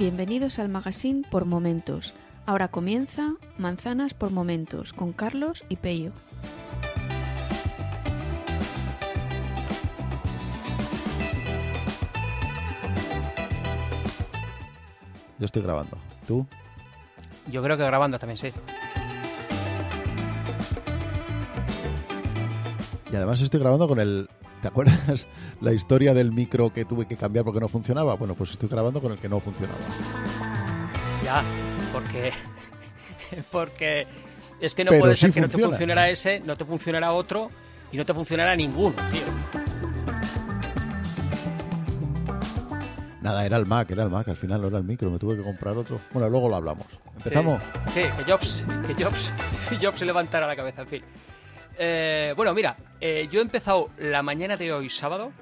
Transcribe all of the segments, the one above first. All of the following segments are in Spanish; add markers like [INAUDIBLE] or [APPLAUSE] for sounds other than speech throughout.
Bienvenidos al magazine por momentos. Ahora comienza Manzanas por momentos con Carlos y Pello. Yo estoy grabando. ¿Tú? Yo creo que grabando también, sí. Y además estoy grabando con el... ¿Te acuerdas [LAUGHS] la historia del micro que tuve que cambiar porque no funcionaba? Bueno, pues estoy grabando con el que no funcionaba. Ya, porque... [LAUGHS] porque es que no puede ser que no te funcionara ese, no te funcionara otro y no te funcionara ninguno, tío. Nada, era el Mac, era el Mac, al final no era el micro, me tuve que comprar otro. Bueno, luego lo hablamos. ¿Empezamos? Sí, que Jobs, que Jobs, [LAUGHS] Jobs se levantara la cabeza, en fin. Eh, bueno, mira, eh, yo he empezado la mañana de hoy, sábado,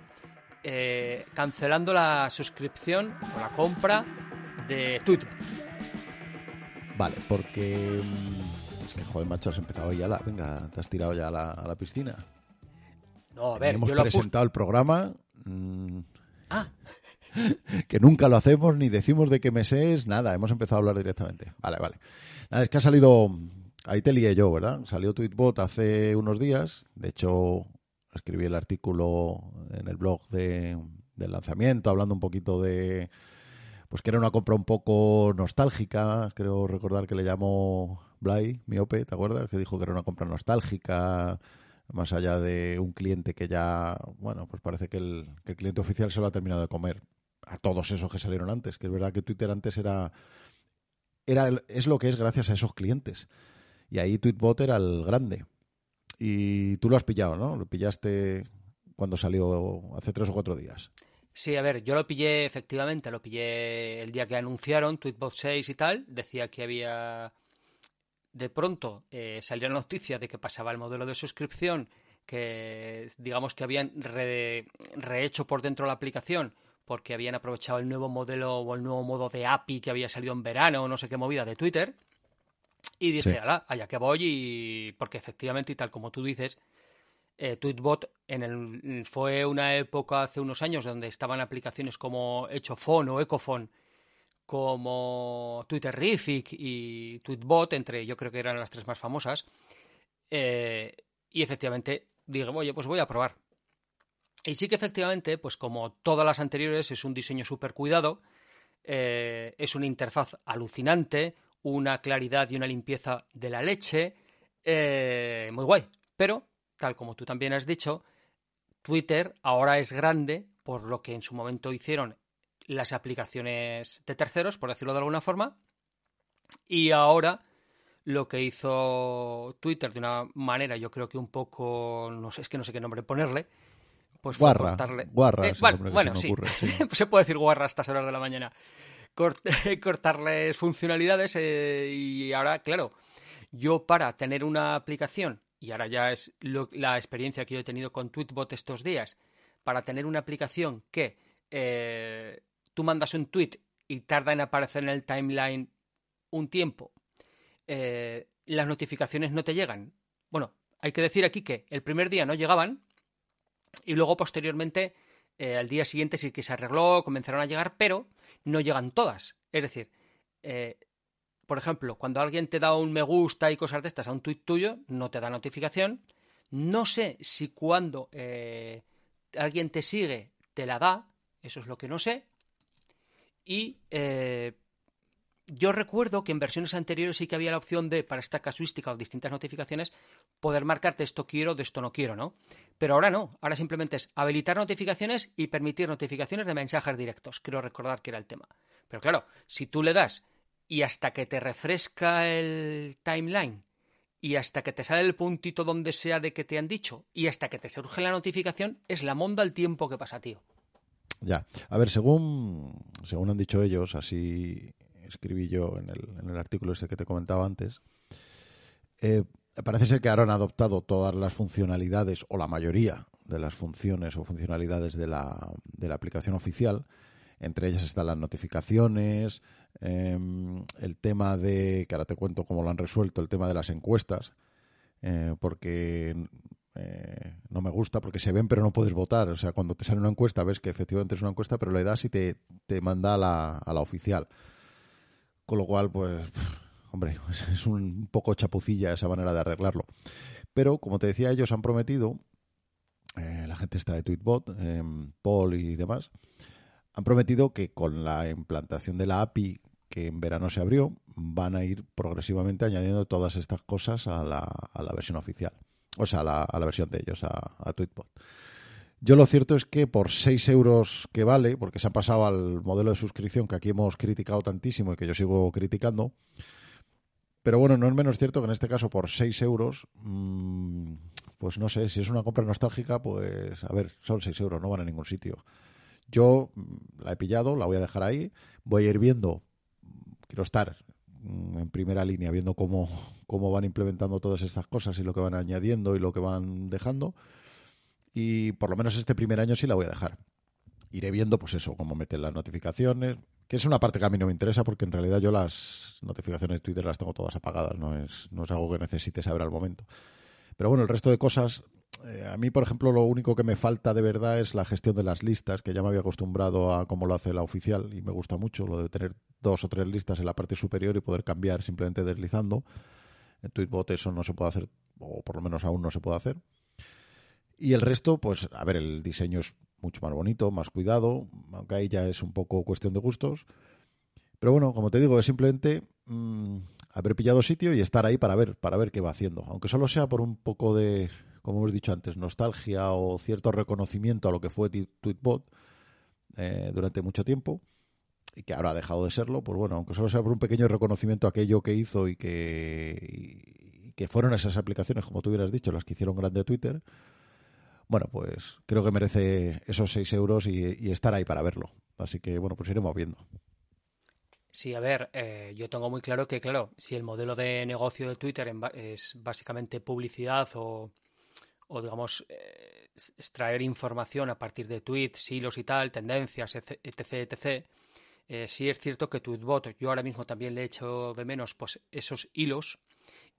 eh, cancelando la suscripción o la compra de Twitter. Vale, porque. mm, Es que, joder, macho, has empezado ya la. Venga, te has tirado ya a la, a la piscina. No, a ver, Hemos presentado el programa. mm, Ah, [LAUGHS] que nunca lo hacemos ni decimos de qué mes es, nada, hemos empezado a hablar directamente. Vale, vale. Nada, es que ha salido, ahí te lié yo, ¿verdad? Salió Tweetbot hace unos días, de hecho escribí el artículo en el blog de, del lanzamiento, hablando un poquito de, pues que era una compra un poco nostálgica, creo recordar que le llamó Blay, miope, ¿te acuerdas? Que dijo que era una compra nostálgica, más allá de un cliente que ya, bueno, pues parece que el, que el cliente oficial se lo ha terminado de comer a todos esos que salieron antes, que es verdad que Twitter antes era, era es lo que es gracias a esos clientes. Y ahí Tweetbot era el grande. Y tú lo has pillado, ¿no? Lo pillaste cuando salió hace tres o cuatro días. Sí, a ver, yo lo pillé efectivamente, lo pillé el día que anunciaron Tweetbot 6 y tal, decía que había de pronto eh, salió la noticia de que pasaba el modelo de suscripción, que digamos que habían re- rehecho por dentro la aplicación porque habían aprovechado el nuevo modelo o el nuevo modo de API que había salido en verano o no sé qué movida de Twitter. Y dije, Sí. ala, allá que voy y porque efectivamente y tal como tú dices, eh, Tweetbot en el, fue una época hace unos años donde estaban aplicaciones como Echofon o Ecofon, como Twitterrific y Tweetbot, entre yo creo que eran las tres más famosas. eh, y efectivamente dije, oye, pues voy a probar. Y sí que efectivamente, pues como todas las anteriores, es un diseño súper cuidado, eh, es una interfaz alucinante, una claridad y una limpieza de la leche, eh, muy guay. Pero, tal como tú también has dicho, Twitter ahora es grande por lo que en su momento hicieron las aplicaciones de terceros, por decirlo de alguna forma, y ahora lo que hizo Twitter de una manera, yo creo que un poco, no sé, es que no sé qué nombre ponerle, pues fue Guarra, cortarle. guarra Eh, bueno, bueno, se sí. [LAUGHS] se puede decir guarra a estas horas de la mañana. Cort- [LAUGHS] cortarles funcionalidades eh, y ahora, claro, yo para tener una aplicación, y ahora ya es la experiencia que yo he tenido con Tweetbot estos días, para tener una aplicación que eh, tú mandas un tweet y tarda en aparecer en el timeline un tiempo, eh, las notificaciones no te llegan. Bueno, hay que decir aquí que el primer día no llegaban y luego posteriormente eh, al día siguiente sí que se arregló, comenzaron a llegar, pero no llegan todas. Es decir, eh, por ejemplo, cuando alguien te da un me gusta y cosas de estas a un tuit tuyo, no te da notificación. No sé si cuando eh, alguien te sigue te la da, eso es lo que no sé. Y eh, yo recuerdo que en versiones anteriores sí que había la opción de, para esta casuística o distintas notificaciones, poder marcarte esto quiero, de esto no quiero, ¿no? Pero ahora no, ahora simplemente es habilitar notificaciones y permitir notificaciones de mensajes directos. Creo recordar que era el tema. Pero claro, si tú le das y hasta que te refresca el timeline y hasta que te sale el puntito donde sea de que te han dicho y hasta que te surge la notificación, es la monda el tiempo que pasa, tío. Ya. A ver, según, según han dicho ellos, así escribí yo en el, en el artículo ese que te comentaba antes, eh, parece ser que ahora han adoptado todas las funcionalidades, o la mayoría de las funciones o funcionalidades de la, de la aplicación oficial. Entre ellas están las notificaciones, eh, el tema de, que ahora te cuento cómo lo han resuelto, el tema de las encuestas, eh, porque eh, no me gusta porque se ven pero no puedes votar. O sea, cuando te sale una encuesta ves que efectivamente es una encuesta, pero le das y te, te manda a la, a la oficial. Con lo cual, pues, hombre, es un poco chapucilla esa manera de arreglarlo. Pero, como te decía, ellos han prometido, eh, la gente está de Tweetbot, eh, Paul y demás, han prometido que con la implantación de la API que en verano se abrió, van a ir progresivamente añadiendo todas estas cosas a la, a la versión oficial. O sea, a la, a la versión de ellos, a, a Tweetbot. Yo lo cierto es que por 6 euros que vale, porque se han pasado al modelo de suscripción que aquí hemos criticado tantísimo y que yo sigo criticando, pero bueno, no es menos cierto que en este caso por 6 euros, mmm, pues no sé, si es una compra nostálgica, pues a ver, son 6 euros, no van a ningún sitio. Yo mm, la he pillado, la voy a dejar ahí, voy a ir viendo, quiero estar mm, en primera línea viendo cómo, cómo van implementando todas estas cosas y lo que van añadiendo y lo que van dejando. Y por lo menos este primer año sí la voy a dejar. Iré viendo, pues eso, cómo meten las notificaciones, que es una parte que a mí no me interesa porque en realidad yo las notificaciones de Twitter las tengo todas apagadas, no es, no es algo que necesite saber al momento. Pero bueno, el resto de cosas, eh, a mí, por ejemplo, lo único que me falta de verdad es la gestión de las listas, que ya me había acostumbrado a cómo lo hace la oficial y me gusta mucho, lo de tener dos o tres listas en la parte superior y poder cambiar simplemente deslizando. En Tweetbot eso no se puede hacer, o por lo menos aún no se puede hacer. Y el resto, pues, a ver, el diseño es mucho más bonito, más cuidado, aunque ahí ya es un poco cuestión de gustos. Pero bueno, como te digo, es simplemente mmm, haber pillado sitio y estar ahí para ver, para ver qué va haciendo. Aunque solo sea por un poco de, como hemos dicho antes, nostalgia o cierto reconocimiento a lo que fue Tweetbot eh, durante mucho tiempo y que ahora ha dejado de serlo, pues bueno, aunque solo sea por un pequeño reconocimiento a aquello que hizo y que, y que fueron esas aplicaciones, como tú hubieras dicho, las que hicieron grande Twitter, bueno, pues creo que merece esos 6 euros y, y, estar ahí para verlo. Así que, bueno, pues iremos viendo. Sí, a ver, eh, yo tengo muy claro que, claro, si el modelo de negocio de Twitter es básicamente publicidad o, o digamos, eh, extraer información a partir de tweets, hilos y tal, tendencias, etc., etc., eh, sí es cierto que Tweetbot, yo ahora mismo también le echo de menos pues esos hilos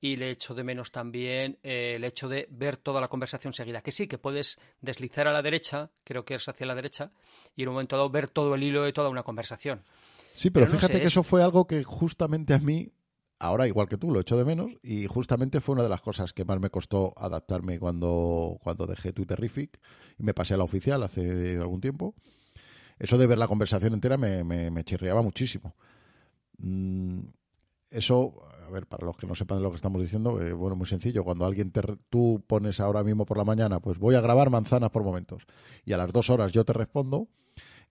y le echo de menos también eh, el hecho de ver toda la conversación seguida. Que sí, que puedes deslizar a la derecha, creo que es hacia la derecha, y en un momento dado ver todo el hilo de toda una conversación. Sí, pero, pero fíjate no sé, que es... eso fue algo que justamente a mí, ahora igual que tú, lo echo de menos, y justamente fue una de las cosas que más me costó adaptarme cuando, cuando dejé Twitterific y me pasé a la oficial hace algún tiempo. Eso de ver la conversación entera me, me, me chirriaba muchísimo. Mm, eso, a ver, para los que no sepan de lo que estamos diciendo, eh, bueno, muy sencillo. Cuando alguien te, tú pones ahora mismo por la mañana, pues voy a grabar manzanas por momentos, y a las dos horas yo te respondo,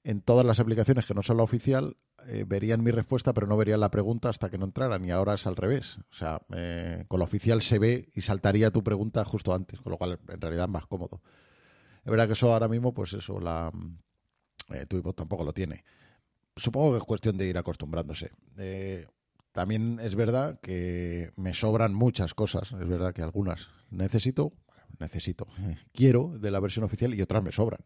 en todas las aplicaciones que no son la oficial, eh, verían mi respuesta, pero no verían la pregunta hasta que no entraran, y ahora es al revés. O sea, eh, con la oficial se ve y saltaría tu pregunta justo antes, con lo cual en realidad es más cómodo. Es verdad que eso ahora mismo, pues eso, la eh, tampoco lo tiene. Supongo que es cuestión de ir acostumbrándose. También es verdad que me sobran muchas cosas. Es verdad que algunas necesito, necesito, [LAUGHS] quiero de la versión oficial y otras me sobran.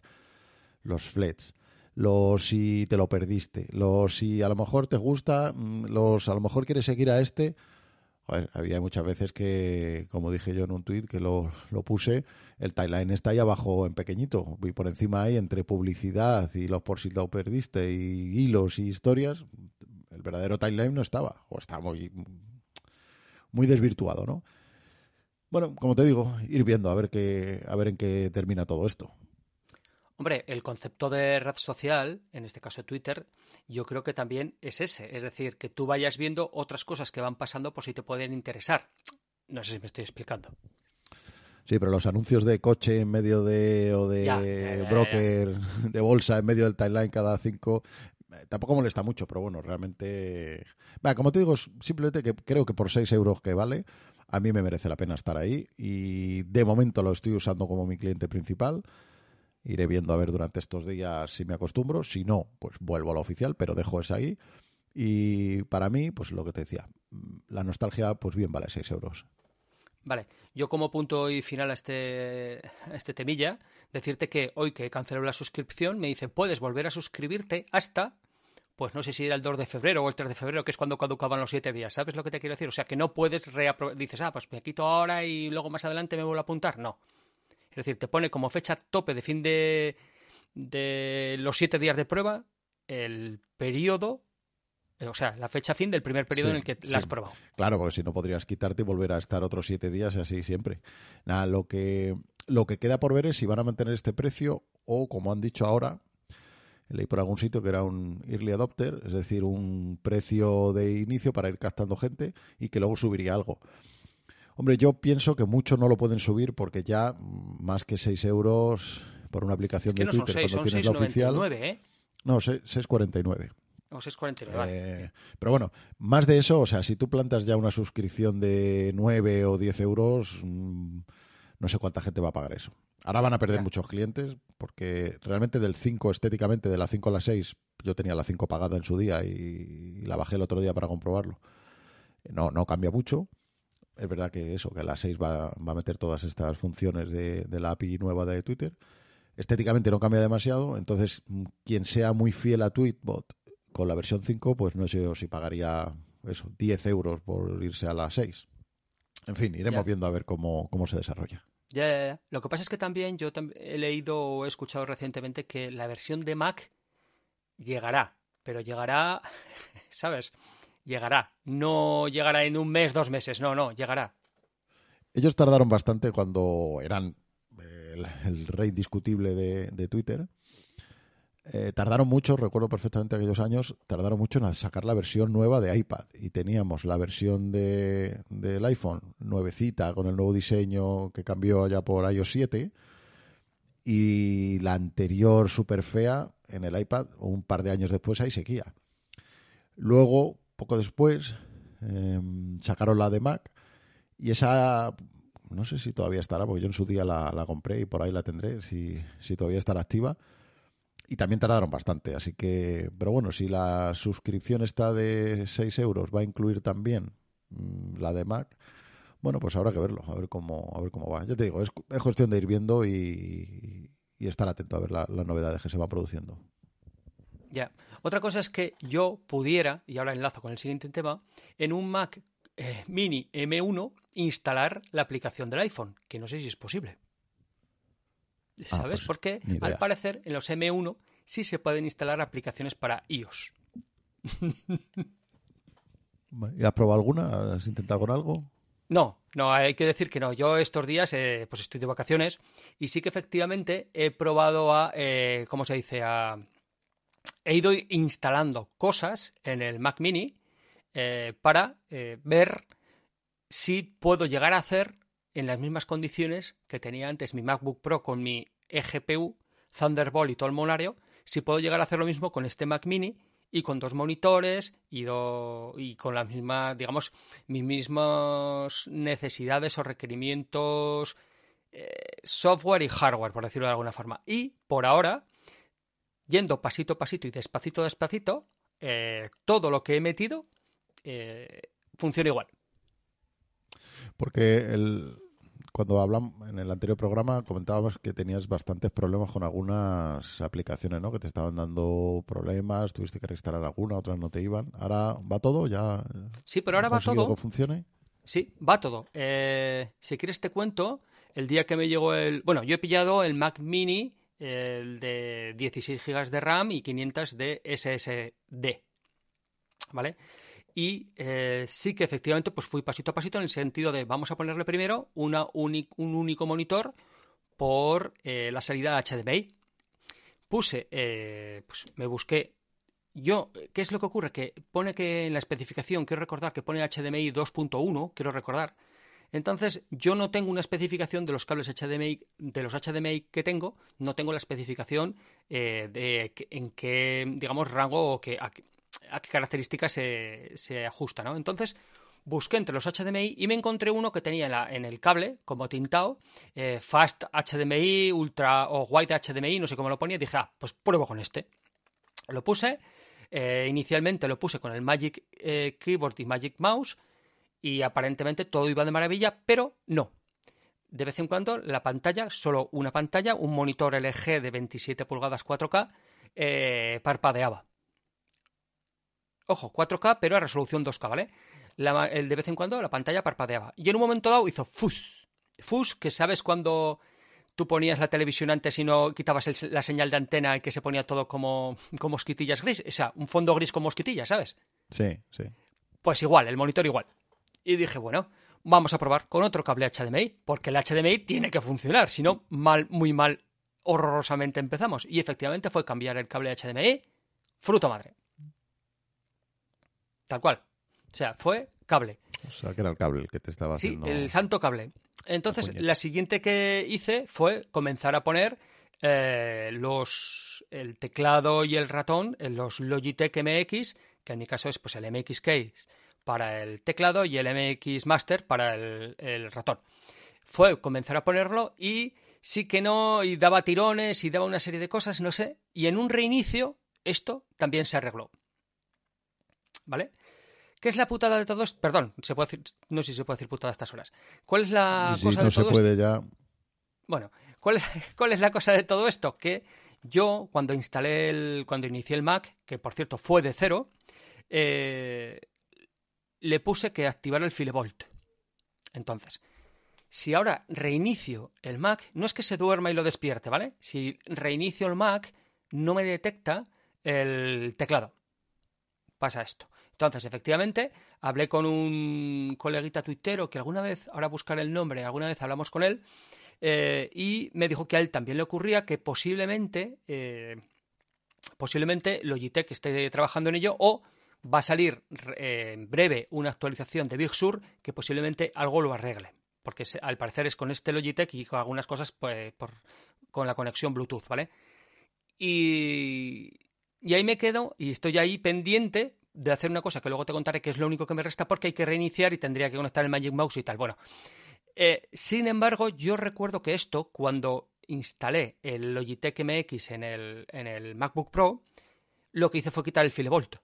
Los flets, los si te lo perdiste, los si a lo mejor te gusta, mm, los a lo mejor quieres seguir a este. Había muchas veces que, como dije yo en un tuit que lo, lo, puse, el timeline está ahí abajo en pequeñito. Y por encima ahí, entre publicidad y los por si lo perdiste y hilos y historias, el verdadero timeline no estaba. O está muy, muy desvirtuado, ¿no? Bueno, como te digo, ir viendo a ver qué, a ver en qué termina todo esto. Hombre, el concepto de red social, en este caso Twitter, yo creo que también es ese. Es decir, que tú vayas viendo otras cosas que van pasando por si te pueden interesar. No sé si me estoy explicando. Sí, pero los anuncios de coche en medio de. o de ya, ya, ya, broker, de bolsa en medio del timeline cada cinco. Tampoco molesta mucho, pero bueno, realmente. Como te digo, simplemente que creo que por 6 euros que vale, a mí me merece la pena estar ahí. Y de momento lo estoy usando como mi cliente principal. Iré viendo a ver durante estos días si me acostumbro. Si no, pues vuelvo a la oficial, pero dejo esa ahí. Y para mí, pues lo que te decía, la nostalgia, pues bien vale 6 euros. Vale, yo como punto y final a este, este temilla, decirte que hoy que cancelado la suscripción, me dice, puedes volver a suscribirte hasta, pues no sé si era el 2 de febrero o el 3 de febrero, que es cuando caducaban los 7 días, ¿sabes lo que te quiero decir? O sea, que no puedes reaprovechar, dices, ah, pues me quito ahora y luego más adelante me vuelvo a apuntar, no. Es decir, te pone como fecha tope de fin de, de los siete días de prueba el periodo o sea, la fecha fin del primer periodo en el que la has probado. Claro, porque si no podrías quitarte y volver a estar otros siete días y así siempre. Nada, lo que, lo que queda por ver es si van a mantener este precio o, como han dicho ahora, leí por algún sitio que era un early adopter, es decir, un precio de inicio para ir captando gente y que luego subiría algo. Hombre, yo pienso que mucho no lo pueden subir porque ya más que 6 euros por una aplicación de Twitter cuando tienes la oficial. ¿eh? No, 6,49. O 6,49, eh, Pero bueno, más de eso, o sea, si tú plantas ya una suscripción de 9 o 10 euros, mm, no sé cuánta gente va a pagar eso. Ahora van a perder muchos clientes porque realmente del 5 estéticamente, de la 5 a la 6, yo tenía la 5 pagada en su día y, la bajé el otro día para comprobarlo. No, no cambia mucho. Es verdad que eso, que la 6 va, va a meter todas estas funciones de, de la API nueva de Twitter. Estéticamente no cambia demasiado, entonces mm, quien sea muy fiel a Tweetbot con la versión 5, pues no sé si pagaría eso, 10 euros por irse a la 6. En fin, iremos viendo a ver cómo, cómo se desarrolla. Ya, ya, Lo que pasa es que también yo he leído o he escuchado recientemente que la versión de Mac llegará, pero llegará, [LAUGHS] ¿sabes? Llegará. No llegará en un mes, dos meses, no, no, llegará. Ellos tardaron bastante cuando eran el, rey indiscutible de, de Twitter eh, tardaron mucho, recuerdo perfectamente aquellos años, tardaron mucho en sacar la versión nueva de iPad. Y teníamos la versión de, del iPhone nuevecita con el nuevo diseño que cambió ya por iOS 7 y la anterior super fea en el iPad un par de años después ahí seguía. Luego, poco después, em, sacaron la de Mac. Y esa no sé si todavía estará, porque yo en su día la, la compré y por ahí la tendré, si, si todavía estará activa y también tardaron bastante. Así que, pero bueno, si la suscripción está de 6 euros, va a incluir también mm, la de Mac. Bueno, pues habrá que verlo, a ver cómo, a ver cómo va. Ya te digo, es, cuestión de ir viendo y, estar atento a ver las novedades que se van produciendo. Ya. Otra cosa es que yo pudiera, y ahora enlazo con el siguiente tema, en un Mac eh, Mini M1 instalar la aplicación del iPhone, que no sé si es posible. Ah, ¿Sabes? Pues, Porque al parecer en los M1 sí se pueden instalar aplicaciones para iOS. [LAUGHS] ¿Y has probado alguna? ¿Has intentado con algo? No, no, hay que decir que no. Yo estos días eh, pues estoy de vacaciones y sí que efectivamente he probado a, eh, ¿cómo se dice? A... He ido instalando cosas en el Mac Mini eh, para ver si puedo llegar a hacer en las mismas condiciones que tenía antes mi MacBook Pro con mi eGPU, Thunderbolt y todo el molario, si puedo llegar a hacer lo mismo con este Mac Mini y con dos monitores y, y con las mismas, digamos, mis mismas necesidades o requerimientos eh, software y hardware, por decirlo de alguna forma. Y por ahora, yendo pasito a pasito y despacito a despacito, eh, todo lo que he metido eh, funciona igual. Porque el, cuando hablamos en el anterior programa comentábamos que tenías bastantes problemas con algunas aplicaciones, ¿no? Que te estaban dando problemas, tuviste que reinstalar alguna, otras no te iban. Ahora va todo, ya. Sí, pero ahora va todo. que funcione? Sí, va todo. Eh, si quieres te cuento, el día que me llegó el, bueno, yo he pillado el Mac Mini, el de 16 GB de RAM y 500 de SSD, ¿vale? Y eh, sí que efectivamente pues fui pasito a pasito en el sentido de vamos a ponerle primero una un único monitor por eh, la salida HDMI. Puse, eh, pues me busqué. Yo, ¿qué es lo que ocurre? Que pone que en la especificación, quiero recordar que pone HDMI 2.1, quiero recordar. Entonces, yo no tengo una especificación de los cables HDMI, de los HDMI que tengo, no tengo la especificación de en qué, digamos, rango o que, qué características se, ajusta, ¿no? Entonces, busqué entre los HDMI y me encontré uno que tenía en, el cable, como tintado, eh, Fast HDMI, Ultra o White HDMI, no sé cómo lo ponía, y dije, ah, pues pruebo con este. Lo puse, eh, inicialmente lo puse con el Magic eh, Keyboard y Magic Mouse, y aparentemente todo iba de maravilla, pero no. De vez en cuando la pantalla, solo una pantalla, un monitor LG de 27 pulgadas 4K, parpadeaba. Ojo, 4K, pero a resolución 2K, ¿vale? el de vez en cuando la pantalla parpadeaba. Y en un momento dado hizo fus. Fus, que sabes cuando tú ponías la televisión antes y no quitabas el- la señal de antena y que se ponía todo como, como mosquitillas gris, o sea, un fondo gris con mosquitillas, ¿sabes? Sí, sí. Pues igual, el monitor igual. Y dije, bueno, vamos a probar con otro cable HDMI, porque el HDMI tiene que funcionar, si no, mal, muy mal, horrorosamente empezamos. Y efectivamente fue cambiar el cable HDMI, fruto madre. Tal cual. O sea, fue cable. O sea, que era el cable el que te estaba Sí, haciendo... el santo cable. Entonces, la siguiente que hice fue comenzar a poner eh, los el teclado y el ratón en los Logitech MX, que en mi caso es pues el MX Case para el teclado y el MX Master para el, el ratón. Fue comenzar a ponerlo y sí que no, y daba tirones y daba una serie de cosas, no sé, y en un reinicio esto también se arregló. ¿Vale? ¿Qué es la putada de todo esto? Perdón, se puede decir, no sé si se puede decir putada a estas horas. ¿Cuál es la cosa no de se todo esto? puede ya... Bueno, ¿cuál, [LAUGHS] cuál es la cosa de todo esto? Que yo, cuando instalé el. cuando inicié el Mac, que por cierto fue de cero, eh, le puse que activara el filevolt. Entonces, si ahora reinicio el Mac, no es que se duerma y lo despierte, ¿vale? Si reinicio el Mac, no me detecta el teclado. Pasa esto. Entonces, efectivamente, hablé con un coleguita tuitero que alguna vez, ahora buscaré el nombre, alguna vez hablamos con él, eh, y me dijo que a él también le ocurría que posiblemente, eh, posiblemente Logitech esté trabajando en ello o va a salir eh, en breve una actualización de Big Sur que posiblemente algo lo arregle. Porque al parecer es con este Logitech y con algunas cosas pues, con la conexión Bluetooth, ¿vale? Y, y ahí me quedo y estoy ahí pendiente de hacer una cosa que luego te contaré que es lo único que me resta porque hay que reiniciar y tendría que conectar el Magic Mouse y tal. Bueno, eh, sin embargo, yo recuerdo que esto, cuando instalé el Logitech MX en el, en el MacBook Pro, lo que hice fue quitar el filevolt.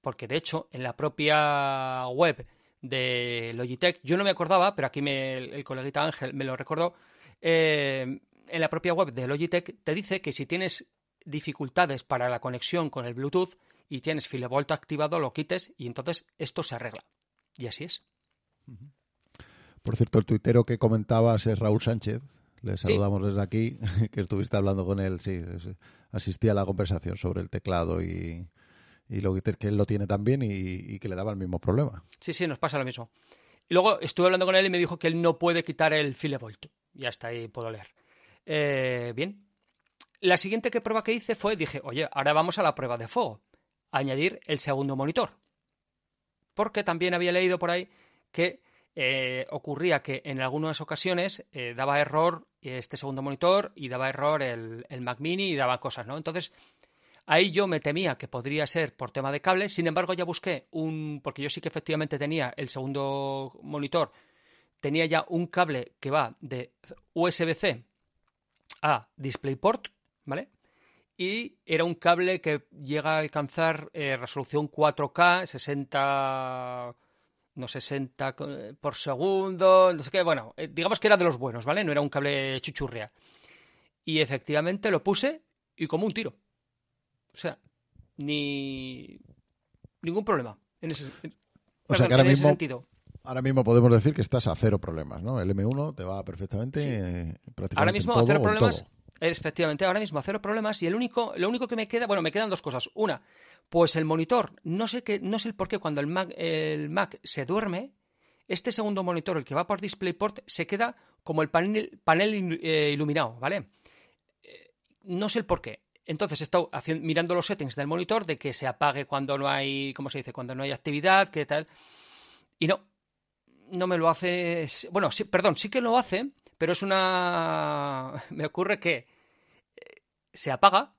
Porque de hecho, en la propia web de Logitech, yo no me acordaba, pero aquí me- el, el coleguita Ángel me lo recordó, eh, en la propia web de Logitech te dice que si tienes dificultades para la conexión con el Bluetooth y tienes filevolt activado, lo quites y entonces esto se arregla. Y así es. Por cierto, el tuitero que comentabas es Raúl Sánchez. Le saludamos desde aquí, [LAUGHS] que estuviste hablando con él. Sí, asistí a la conversación sobre el teclado y, y lo que, que él lo tiene también y, y que le daba el mismo problema. Sí, sí, nos pasa lo mismo. Y luego estuve hablando con él y me dijo que él no puede quitar el filevolt. Y hasta ahí puedo leer. Eh, bien. La siguiente que prueba que hice fue, dije, oye, ahora vamos a la prueba de fuego. Añadir el segundo monitor. Porque también había leído por ahí que eh, ocurría que en algunas ocasiones eh, daba error este segundo monitor y daba error el, el Mac Mini y daba cosas, ¿no? Entonces, Ahí yo me temía que podría ser por tema de cable, sin embargo ya busqué un, porque yo sí que efectivamente tenía el segundo monitor, tenía ya un cable que va de USB-C a DisplayPort, ¿vale? Y era un cable que llega a alcanzar eh, resolución 4K, 60, no 60 co- por segundo, no sé qué, bueno, eh, digamos que era de los buenos, ¿vale? No era un cable chuchurria. Y efectivamente lo puse y como un tiro. O sea, ni ningún problema en ese, en- O sea perdón, que ahora en ese mismo- sentido. Ahora mismo podemos decir que estás a cero problemas, ¿no? El M1 te va perfectamente Sí. eh, prácticamente Ahora en mismo todo a cero problemas. Efectivamente, ahora mismo cero problemas y el único, lo único que me queda, bueno, me quedan dos cosas. Una, pues el monitor, no sé qué, no sé el por qué cuando el Mac, el Mac se duerme, este segundo monitor, el que va por DisplayPort, se queda como el panel, panel eh, iluminado, ¿vale? Eh, no sé el por qué. Entonces he estado haciendo, mirando los settings del monitor de que se apague cuando no hay, ¿cómo se dice? Cuando no hay actividad, que tal. Y no, no me lo hace. Bueno, sí, perdón, sí que lo hace, pero es una. Me ocurre que eh, se apaga,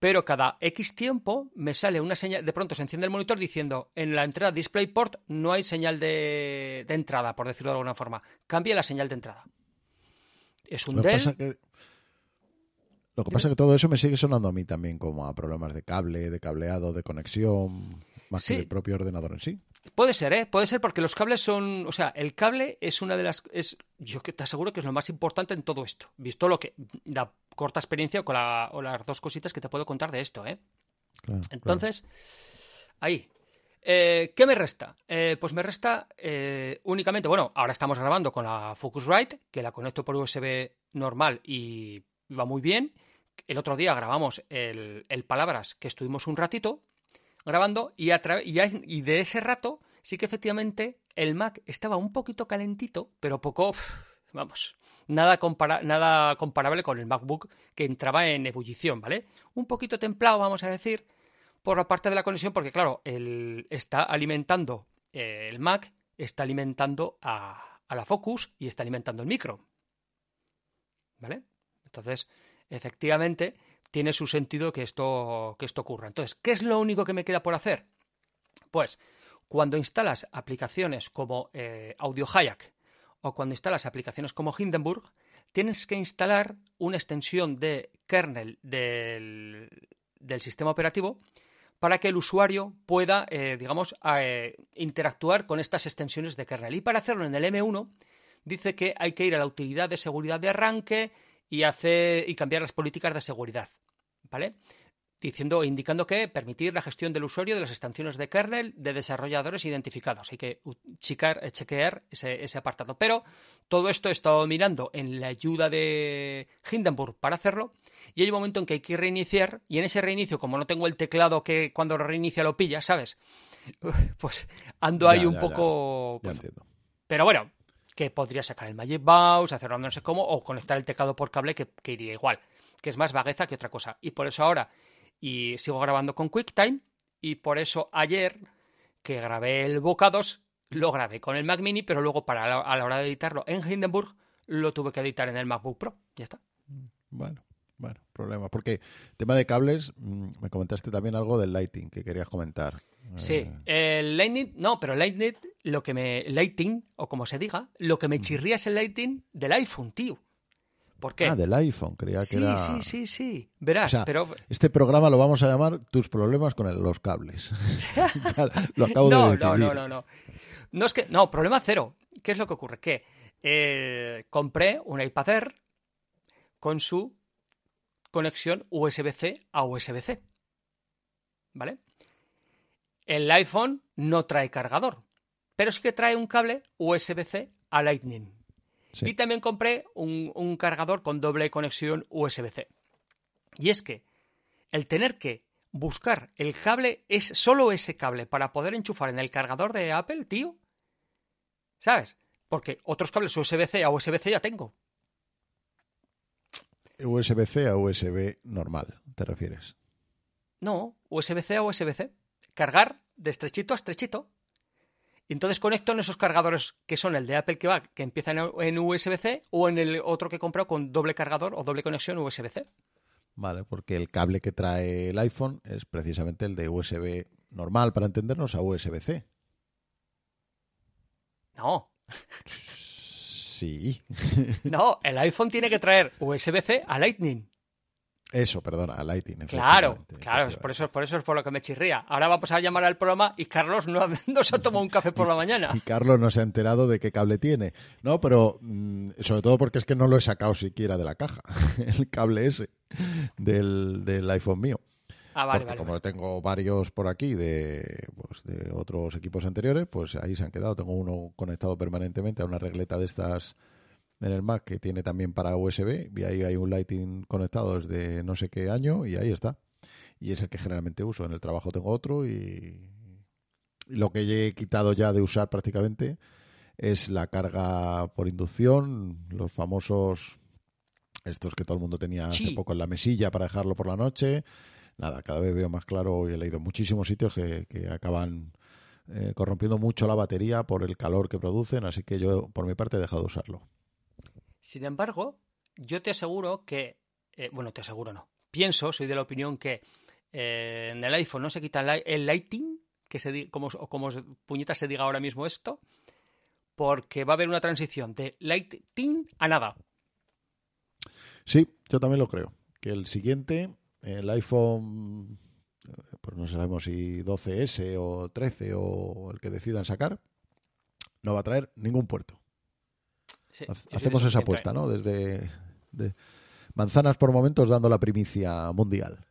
pero cada X tiempo me sale una señal. De pronto se enciende el monitor diciendo en la entrada DisplayPort no hay señal de, de entrada, por decirlo de alguna forma. Cambia la señal de entrada. Es un Lo que Dell. pasa que lo que pasa que todo eso me sigue sonando a mí también como a problemas de cable, de cableado, de conexión, más Sí. que del propio ordenador en sí. Puede ser, ¿eh? Puede ser porque los cables son. O sea, el cable es una de las. es Yo que te aseguro que es lo más importante en todo esto. Visto lo que. La corta experiencia con la, o las dos cositas que te puedo contar de esto, ¿eh? Claro, claro. Entonces, ahí. Eh, ¿Qué me resta? Eh, pues me resta eh, únicamente, bueno, ahora estamos grabando con la Focusrite, que la conecto por USB normal y va muy bien. El otro día grabamos el, Palabras, que estuvimos un ratito grabando, y, y, de ese rato sí que efectivamente el Mac estaba un poquito calentito, pero poco, vamos, nada, nada comparable con el MacBook que entraba en ebullición, ¿vale? Un poquito templado, vamos a decir, por la parte de la conexión, porque claro, el, está alimentando eh, el Mac, está alimentando a, a la Focus y está alimentando el micro. ¿Vale? Entonces, efectivamente, tiene su sentido que esto, que esto ocurra. Entonces, ¿qué es lo único que me queda por hacer? Pues, cuando instalas aplicaciones como eh, Audio Hayak o cuando instalas aplicaciones como Hindenburg, tienes que instalar una extensión de kernel del, del sistema operativo para que el usuario pueda, eh, digamos, eh, interactuar con estas extensiones de kernel. Y para hacerlo en el M1, dice que hay que ir a la utilidad de seguridad de arranque y, hacer, y cambiar las políticas de seguridad. ¿Vale? diciendo, indicando que permitir la gestión del usuario de las extensiones de kernel de desarrolladores identificados. Hay que checar, chequear ese, apartado. Pero todo esto he estado mirando en la ayuda de Hindenburg para hacerlo. Y hay un momento en que hay que reiniciar. Y en ese reinicio, como no tengo el teclado que cuando lo reinicia lo pilla, ¿sabes? [LAUGHS] Pues ando ahí un poco. pero bueno, que podría sacar el Magic Mouse, hacerlo no sé cómo, o conectar el teclado por cable, que, que iría igual. Que es más vagueza que otra cosa. Y por eso ahora y sigo grabando con QuickTime y por eso ayer que grabé el Boca 2 lo grabé con el Mac Mini, pero luego para a la hora de editarlo en Hindenburg lo tuve que editar en el MacBook Pro. Ya está. Bueno, bueno, problema. Porque tema de cables, mm, me comentaste también algo del Lighting que querías comentar. Sí, eh, el Lightning, no, pero Lightning, lo que me, Lighting, o como se diga, lo que me chirría es el Lighting del iPhone, tío. ¿Por qué? Ah, del iPhone, creía que era. Sí, sí, sí. Verás, pero. Este programa lo vamos a llamar Tus problemas con los cables. [LAUGHS] [LAUGHS] lo acabo de decir. No, no, no, no. No es que. No, problema cero. ¿Qué es lo que ocurre? Que eh, compré un iPad Air con su conexión USB-C a USB-C. ¿Vale? El iPhone no trae cargador, pero sí que trae un cable USB-C a Lightning. Y también compré un, cargador con doble conexión USB-C. Y es que el tener que buscar el cable es solo ese cable para poder enchufar en el cargador de Apple, tío. ¿Sabes? Porque otros cables USB-C a USB-C ya tengo. USB-C a USB normal, ¿te refieres? No, USB-C a USB-C. Cargar de estrechito a estrechito. Y entonces conecto en esos cargadores que son el de Apple que va, que empieza en USB-C, o en el otro que he comprado con doble cargador o doble conexión USB-C. Vale, porque el cable que trae el iPhone es precisamente el de USB normal, para entendernos, a USB-C. No. Sí. no, el iPhone tiene que traer USB-C a Lightning. Eso, perdona, a Lighting. Claro, claro, por eso, por eso es por lo que me chirría. Ahora vamos a llamar al programa y Carlos no, [LAUGHS] se ha tomado un café por [LAUGHS] la mañana. Y Carlos no se ha enterado de qué cable tiene. No, pero mm, sobre todo porque es que no lo he sacado siquiera de la caja, [LAUGHS] el cable ese del, iPhone mío. Ah, vale, vale, como tengo varios por aquí de, pues, de otros equipos anteriores, pues ahí se han quedado. Tengo uno conectado permanentemente a una regleta de estas en el Mac que tiene también para USB y ahí hay un Lighting conectado desde no sé qué año y ahí está. Y es el que generalmente uso. En el trabajo tengo otro y, lo que he quitado ya de usar prácticamente es la carga por inducción, los famosos estos que todo el mundo tenía hace poco en la mesilla para dejarlo por la noche. Nada, cada vez veo más claro y he leído muchísimos sitios que, acaban eh, corrompiendo mucho la batería por el calor que producen, así que yo por mi parte he dejado de usarlo. Sin embargo, yo te aseguro que, eh, bueno, te aseguro no, pienso, soy de la opinión que eh, en el iPhone no se quita el lighting, que se como, como puñeta se diga ahora mismo esto, porque va a haber una transición de lighting a nada. Sí, yo también lo creo. Que el siguiente, el iPhone, pues no sabemos si 12S o 13 o el que decidan sacar, no va a traer ningún puerto. Hacemos esa apuesta, ¿no? Desde manzanas por momentos dando la primicia mundial.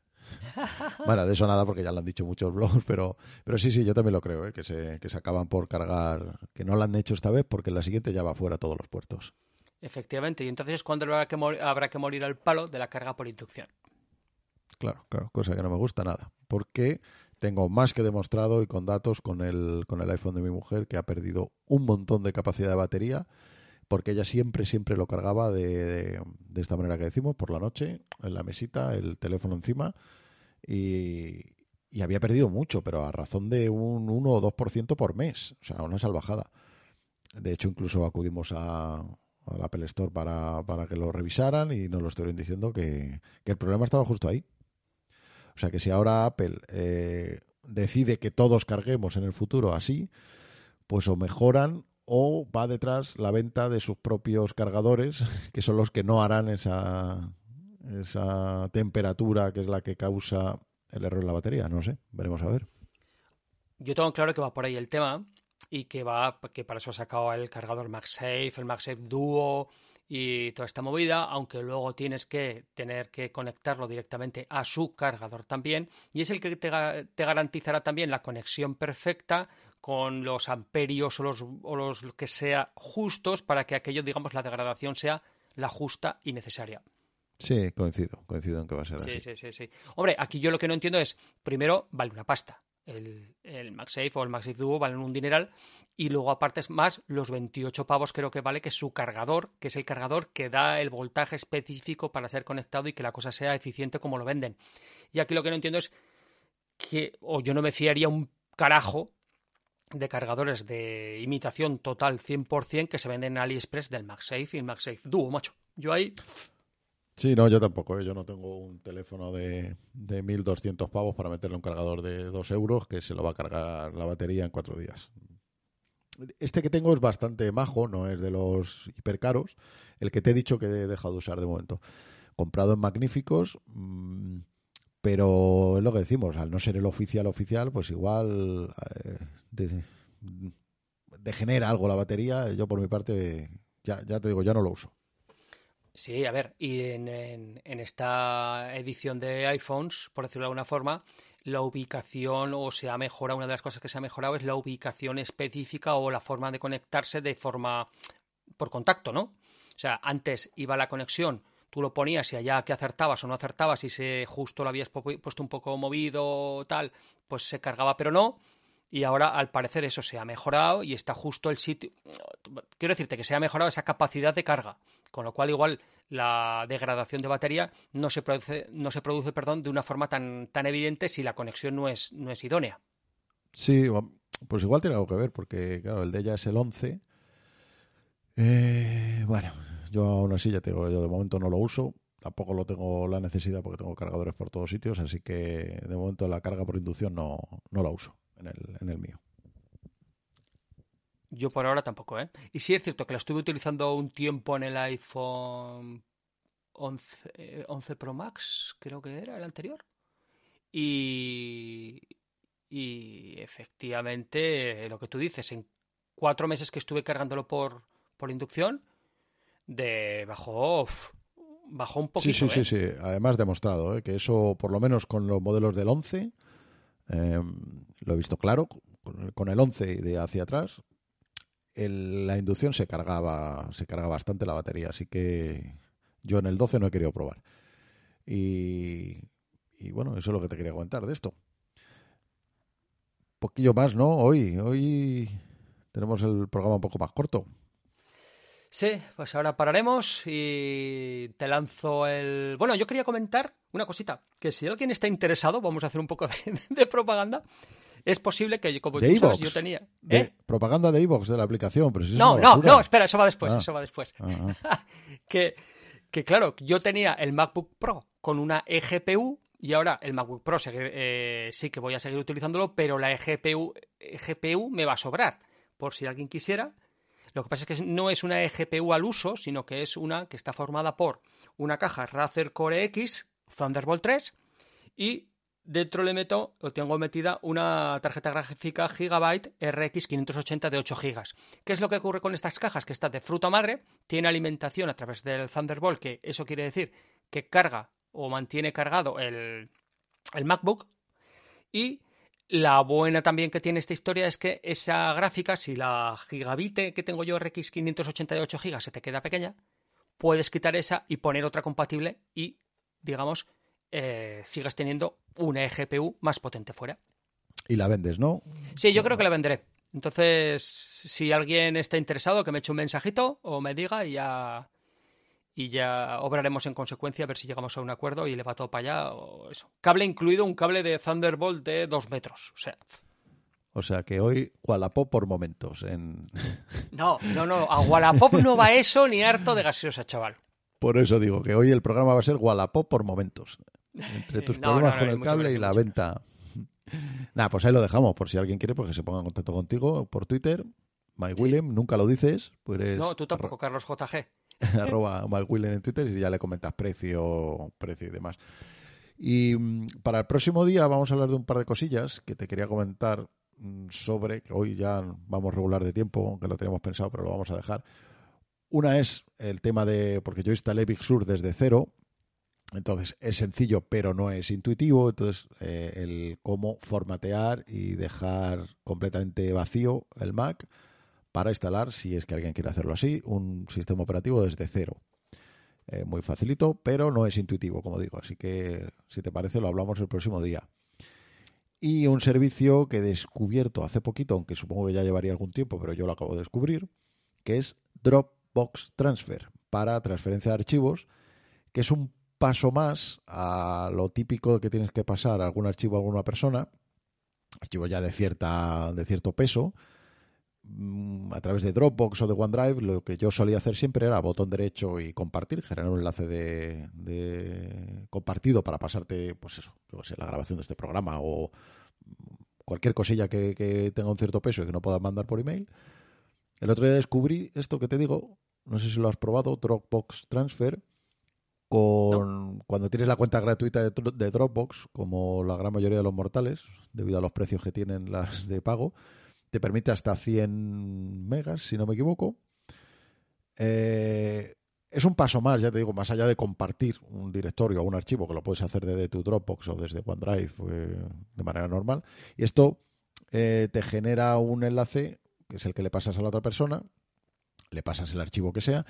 [LAUGHS] bueno, de eso nada porque ya lo han dicho muchos blogs, pero, pero sí, sí, yo también lo creo, ¿eh? que, se, que se acaban por cargar, que no lo han hecho esta vez porque en la siguiente ya va fuera todos los puertos. Efectivamente, y entonces es cuando habrá que, habrá que morir al palo de la carga por inducción. Claro, claro, cosa que no me gusta nada, porque tengo más que demostrado y con datos con el, con el iPhone de mi mujer que ha perdido un montón de capacidad de batería porque ella siempre, siempre lo cargaba de, de, esta manera que decimos, por la noche, en la mesita, el teléfono encima, y, y había perdido mucho, pero a razón de un 1 o 2% por mes, o sea, una salvajada. De hecho, incluso acudimos a, Apple Store para, para, que lo revisaran y nos lo estuvieron diciendo que, que, el problema estaba justo ahí. O sea que si ahora Apple eh, decide que todos carguemos en el futuro así, pues o mejoran o va detrás la venta de sus propios cargadores, [LAUGHS] que son los que no harán esa, esa temperatura que es la que causa el error en la batería. No sé, veremos a ver. Yo tengo claro que va por ahí el tema y que va que para eso ha sacado el cargador MagSafe, el MagSafe Duo y toda esta movida, aunque luego tienes que tener que conectarlo directamente a su cargador también, y es el que te, te garantizará también la conexión perfecta con los amperios o los, o los que sea justos para que aquello, digamos, la degradación sea la justa y necesaria. Sí, coincido, coincido en que va a ser sí, así. Sí, sí, sí. Hombre, aquí yo lo que no entiendo es, primero, vale una pasta el, el MagSafe o el MagSafe Duo valen un dineral y luego aparte es más los 28 pavos creo que vale que su cargador, que es el cargador que da el voltaje específico para ser conectado y que la cosa sea eficiente como lo venden. Y aquí lo que no entiendo es que, o yo no me fiaría un carajo de cargadores de imitación total 100% que se venden en AliExpress del MagSafe y el MagSafe Duo, macho. Yo ahí Sí, no, yo tampoco. ¿eh? Yo no tengo un teléfono de, de 1.200 pavos para meterle un cargador de 2 euros que se lo va a cargar la batería en cuatro días. Este que tengo es bastante majo, no es de los hipercaros. El que te he dicho que he dejado de usar de momento. Comprado en magníficos, mmm, pero es lo que decimos, al no ser el oficial oficial, pues igual eh, de, degenera algo la batería. Yo por mi parte, ya, ya te digo, ya no lo uso. Sí, a ver, y en, en, en, esta edición de iPhones, por decirlo de alguna forma, la ubicación o se ha mejorado, una de las cosas que se ha mejorado es la ubicación específica o la forma de conectarse de forma por contacto, ¿no? O sea, antes iba la conexión, tú lo ponías y allá que acertabas o no acertabas y se justo lo habías puesto un poco movido tal, pues se cargaba, pero no. Y ahora, al parecer, eso se ha mejorado y está justo el sitio. Quiero decirte que se ha mejorado esa capacidad de carga con lo cual igual la degradación de batería no se produce, no se produce perdón, de una forma tan, tan evidente si la conexión no es, no es idónea. Sí, pues igual tiene algo que ver, porque claro, el de ella es el 11. Eh, bueno, yo aún así ya tengo, yo de momento no lo uso, tampoco lo tengo la necesidad porque tengo cargadores por todos sitios, así que de momento la carga por inducción no, no la uso en el, en el mío. Yo por ahora tampoco, ¿eh? Y sí es cierto que la estuve utilizando un tiempo en el iPhone 11, 11 Pro Max, creo que era el anterior. Y, y efectivamente, lo que tú dices, en cuatro meses que estuve cargándolo por, por inducción, de bajó, bajó un poquito. Sí, sí, ¿eh? sí, sí. Además demostrado ¿eh? que eso, por lo menos con los modelos del 11, eh, lo he visto claro, con el 11 de hacia atrás, la inducción se cargaba, se carga bastante la batería, así que yo en el 12 no he querido probar. Y, bueno, eso es lo que te quería comentar de esto. poquillo más, ¿no? Hoy, hoy tenemos el programa un poco más corto. Sí, pues ahora pararemos y te lanzo el... Bueno, yo quería comentar una cosita, que si alguien está interesado, vamos a hacer un poco de, de propaganda. Es posible que, como de tú e sabes, yo tenía... ¿Eh? Eh, propaganda de iVox de la aplicación, pero si No, no, no, espera, eso va después, Ah. eso va después. Ah, ah. [LAUGHS] que, que claro, yo tenía el MacBook Pro con una eGPU y ahora el MacBook Pro eh, sí que voy a seguir utilizándolo, pero la eGPU, eGPU me va a sobrar, por si alguien quisiera. Lo que pasa es que no es una eGPU al uso, sino que es una que está formada por una caja Razer Core X Thunderbolt 3 y dentro le meto, o tengo metida una tarjeta gráfica Gigabyte RX 580 de 8 GB. ¿Qué es lo que ocurre con estas cajas? Que está de fruta madre, tiene alimentación a través del Thunderbolt, que eso quiere decir que carga o mantiene cargado el, el MacBook. Y la buena también que tiene esta historia es que esa gráfica, si la gigabit que tengo yo RX 588 GB se te queda pequeña, puedes quitar esa y poner otra compatible y, digamos, eh, sigas teniendo una GPU más potente fuera. Y la vendes, ¿no? Sí, yo creo que la venderé. Entonces, si alguien está interesado, que me eche un mensajito o me diga y ya, y ya obraremos en consecuencia a ver si llegamos a un acuerdo y le va todo para allá o eso. Cable incluido, un cable de Thunderbolt de dos metros. O sea. O sea que hoy Wallapop por momentos. En... [LAUGHS] No, no, no. A Wallapop no va eso ni harto de gaseosa, chaval. Por eso digo que hoy el programa va a ser Wallapop por momentos. Entre [LAUGHS] tus problemas con el cable y la venta. [LAUGHS] Nada, pues ahí lo dejamos. Por si alguien quiere, pues que se ponga en contacto contigo por Twitter. Mike Willem, nunca lo dices. Pues no, tú tampoco, Carlos JG. [LAUGHS] [LAUGHS] arroba Mike Willem en Twitter y ya le comentas precio, precio y demás. Y mm, para el próximo día vamos a hablar de un par de cosillas que te quería comentar mm, sobre, que hoy ya vamos regular de tiempo, aunque lo teníamos pensado, pero lo vamos a dejar. Una es el tema de, porque yo instalé Big Sur desde cero, entonces es sencillo, pero no es intuitivo. Entonces, eh, el cómo formatear y dejar completamente vacío el Mac para instalar, si es que alguien quiere hacerlo así, un sistema operativo desde cero. Eh, muy facilito, pero no es intuitivo, como digo. Así que, si te parece, lo hablamos el próximo día. Y un servicio que he descubierto hace poquito, aunque supongo que ya llevaría algún tiempo, pero yo lo acabo de descubrir, que es Dropbox Transfer para transferencia de archivos, que es un paso más a lo típico que tienes que pasar algún archivo a alguna persona, archivo ya de cierta de cierto peso, a través de Dropbox o de OneDrive, lo que yo solía hacer siempre era botón derecho y compartir, generar un enlace de, compartido para pasarte, pues eso, yo sé, la grabación de este programa o cualquier cosilla que, que tenga un cierto peso y que no puedas mandar por email. El otro día descubrí esto que te digo, no sé si lo has probado, Dropbox Transfer, cuando tienes la cuenta gratuita de, Dropbox, como la gran mayoría de los mortales, debido a los precios que tienen las de pago, te permite hasta 100 megas, si no me equivoco. Eh, es un paso más, ya te digo, más allá de compartir un directorio o un archivo, que lo puedes hacer desde tu Dropbox o desde OneDrive eh, de manera normal. Y esto eh, te genera un enlace, que es el que le pasas a la otra persona, le pasas el archivo que sea,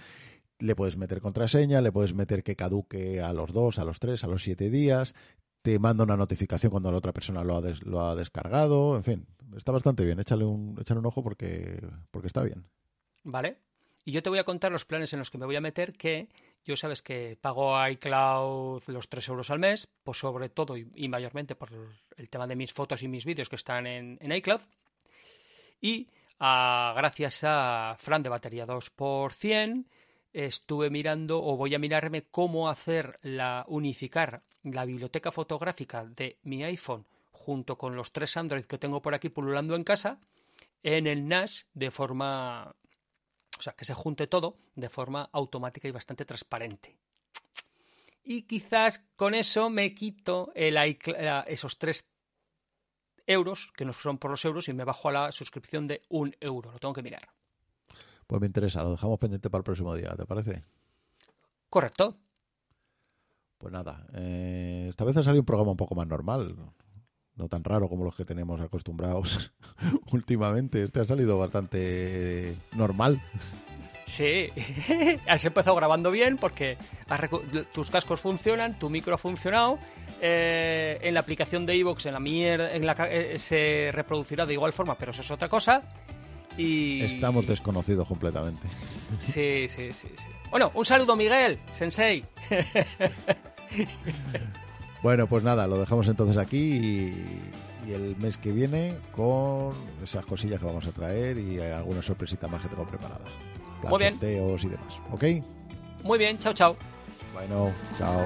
le puedes meter contraseña, le puedes meter que caduque a los dos, a los tres, a los siete días, te manda una notificación cuando la otra persona lo ha, lo ha descargado, en fin, está bastante bien, échale un, un ojo porque, porque está bien. Vale. Y yo te voy a contar los planes en los que me voy a meter, que yo sabes que pago a iCloud los tres euros al mes, pues sobre todo y, mayormente por el tema de mis fotos y mis vídeos que están en, iCloud. Y ah, gracias a Fran de batería 2 por 100 estuve mirando o voy a mirarme cómo hacer la unificar la biblioteca fotográfica de mi iPhone junto con los tres Android que tengo por aquí pululando en casa en el NAS de forma o sea, que se junte todo de forma automática y bastante transparente. Y quizás con eso me quito el, esos tres euros, que no son por los euros, y me bajo a la suscripción de un euro. Lo tengo que mirar. Pues me interesa, lo dejamos pendiente para el próximo día, ¿te parece? Correcto. Pues nada, eh, esta vez ha salido un programa un poco más normal, no tan raro como los que tenemos acostumbrados [LAUGHS] últimamente. Este ha salido bastante normal. Sí, [LAUGHS] has empezado grabando bien porque tus cascos funcionan, tu micro ha funcionado, eh, en la aplicación de Evox en la mierda, en la, eh, se reproducirá de igual forma, pero eso es otra cosa. Estamos desconocidos completamente. Sí, sí, sí, sí. Bueno, un saludo, Miguel, Sensei. [LAUGHS] Bueno, pues nada, lo dejamos entonces aquí y, el mes que viene con esas cosillas que vamos a traer y alguna sorpresita más que tengo preparada. Muy bien. sorteos y demás. ¿Ok? Muy bien, chao, chao. Bueno, chao.